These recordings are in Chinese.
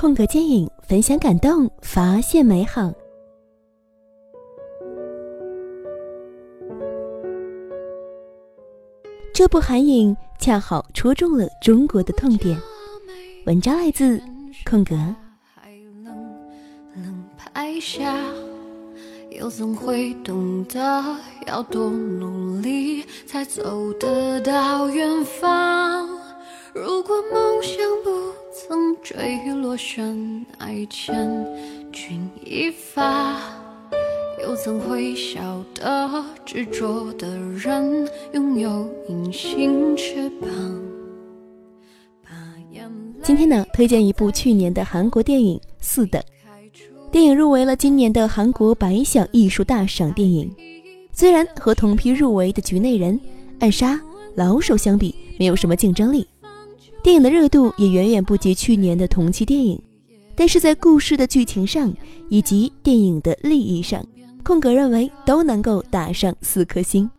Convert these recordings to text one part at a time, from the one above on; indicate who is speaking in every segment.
Speaker 1: 空格电影，分享感动，发现美好。这部韩影恰好戳中了中国的痛点。文章来自空格。
Speaker 2: 拍下又怎会懂得要多努力才走得到远方？如果梦想不风吹雨落悬崖，千钧一发，又怎会晓得执着的人拥有隐形翅膀？
Speaker 1: 今天呢，推荐一部去年的韩国电影《四等》。电影入围了今年的韩国百想艺术大赏电影。虽然和同批入围的《局内人》《暗杀》《老手》相比，没有什么竞争力，电影的热度也远远不及去年的同期电影，但是在故事的剧情上以及电影的利益上，空格认为都能够打上四颗星。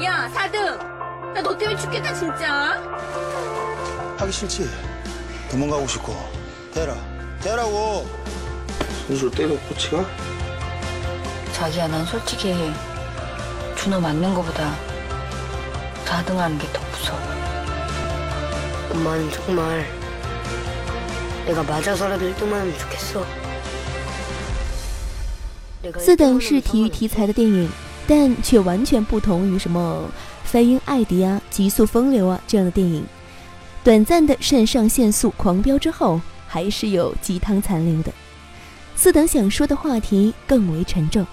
Speaker 3: 呀，사등나너때문에죽겠다진짜
Speaker 4: 하기 싫지? 도망가고 싶고 대라 대라고 손수로 때려 코치가?
Speaker 5: 자기야 난 솔직히 준호 맞는 거보다 4등하는 게 더 무서워
Speaker 6: 엄마는 정말 내가 맞아서라도 1등만 하면 좋겠어
Speaker 1: 四等是体育题材的电影，但却完全不同于什么《飞鹰艾迪》啊、《极速风流》啊这样的电影。短暂的肾上腺素狂飙之后，还是有鸡汤残留的。四等想说的话题更为沉重。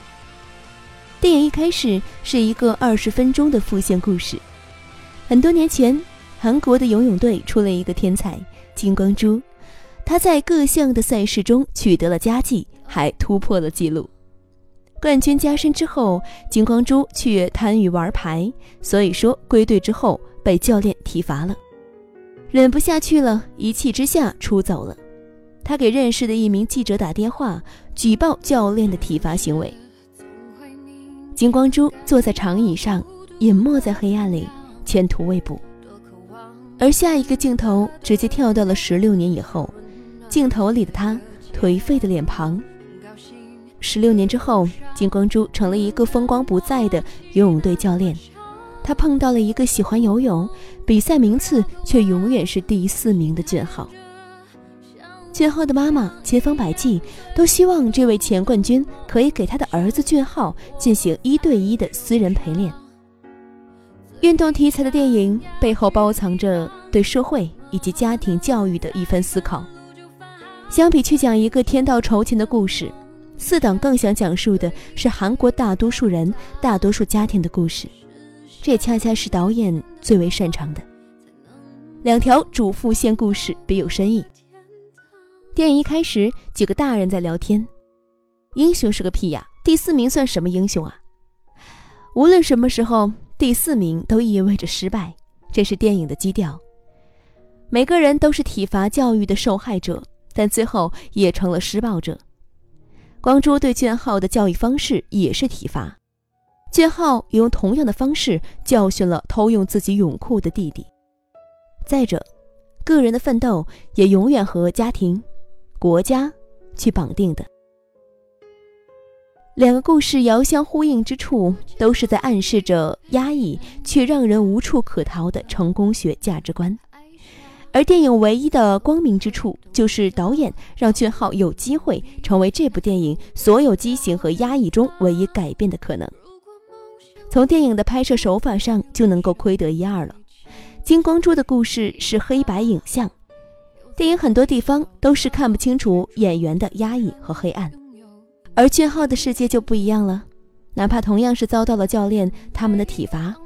Speaker 1: 电影一开始是一个二十分钟的复线故事。很多年前，韩国的游泳队出了一个天才金光洙，他在各项的赛事中取得了佳绩，还突破了纪录。冠军加身之后，金光洙却贪于玩牌，所以说归队之后被教练体罚了。忍不下去了，一气之下出走了。他给认识的一名记者打电话，举报教练的体罚行为。金光洙坐在长椅上，隐没在黑暗里，前途未卜。而下一个镜头直接跳到了十六年以后，镜头里的他颓废的脸庞。十六年之后，金光洙成了一个风光不再的游泳队教练。他碰到了一个喜欢游泳、比赛名次却永远是第四名的俊浩。俊浩的妈妈千方百计都希望这位前冠军可以给他的儿子俊浩进行一对一的私人陪练。运动题材的电影背后包藏着对社会以及家庭教育的一番思考。相比去讲一个天道酬勤的故事，四档更想讲述的是韩国大多数人、大多数家庭的故事。这也恰恰是导演最为擅长的。两条主副线故事别有深意。电影一开始，几个大人在聊天：“英雄是个屁呀，第四名算什么英雄啊？”无论什么时候，第四名都意味着失败，这是电影的基调。每个人都是体罚教育的受害者，但最后也成了施暴者。光洙对俊浩的教育方式也是体罚。俊浩也用同样的方式教训了偷用自己泳裤的弟弟。再者，个人的奋斗也永远和家庭、国家去绑定的。两个故事遥相呼应之处，都是在暗示着压抑却让人无处可逃的成功学价值观。而电影唯一的光明之处，就是导演让俊浩有机会成为这部电影所有畸形和压抑中唯一改变的可能。从电影的拍摄手法上就能够窥得一二了。金光洙的故事是黑白影像，电影很多地方都是看不清楚演员的压抑和黑暗。而俊浩的世界就不一样了，哪怕同样是遭到了教练他们的体罚、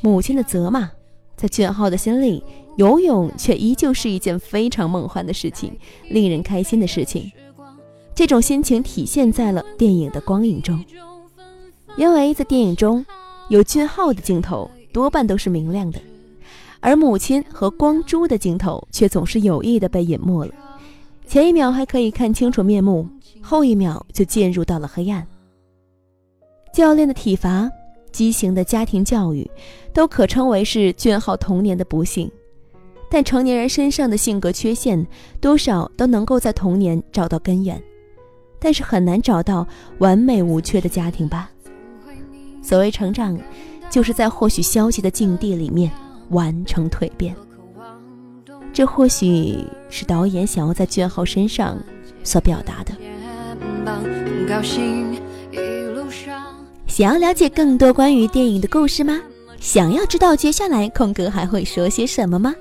Speaker 1: 母亲的责骂，在俊浩的心里，游泳却依旧是一件非常梦幻的事情，令人开心的事情。这种心情体现在了电影的光影中，因为在电影中。有俊浩的镜头多半都是明亮的，而母亲和光洙的镜头却总是有意的被隐没了。前一秒还可以看清楚面目，后一秒就进入到了黑暗。教练的体罚畸形的家庭教育，都可称为是俊浩童年的不幸。但成年人身上的性格缺陷，多少都能够在童年找到根源，但是很难找到完美无缺的家庭吧。所谓成长，就是在或许消极的境地里面完成蜕变。这或许是导演想要在俊浩身上所表达的。想要了解更多关于电影的故事吗？想要知道接下来空格还会说些什么吗？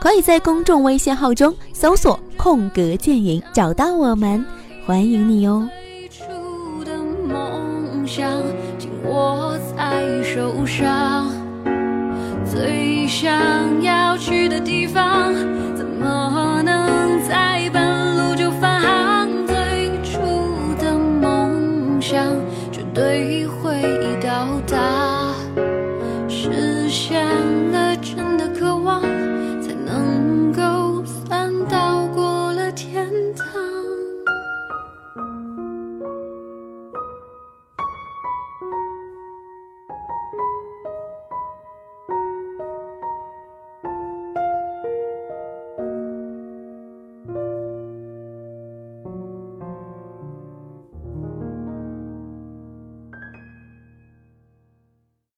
Speaker 1: 可以在公众微信号中搜索“空格电影”找到我们，欢迎你哦。最想要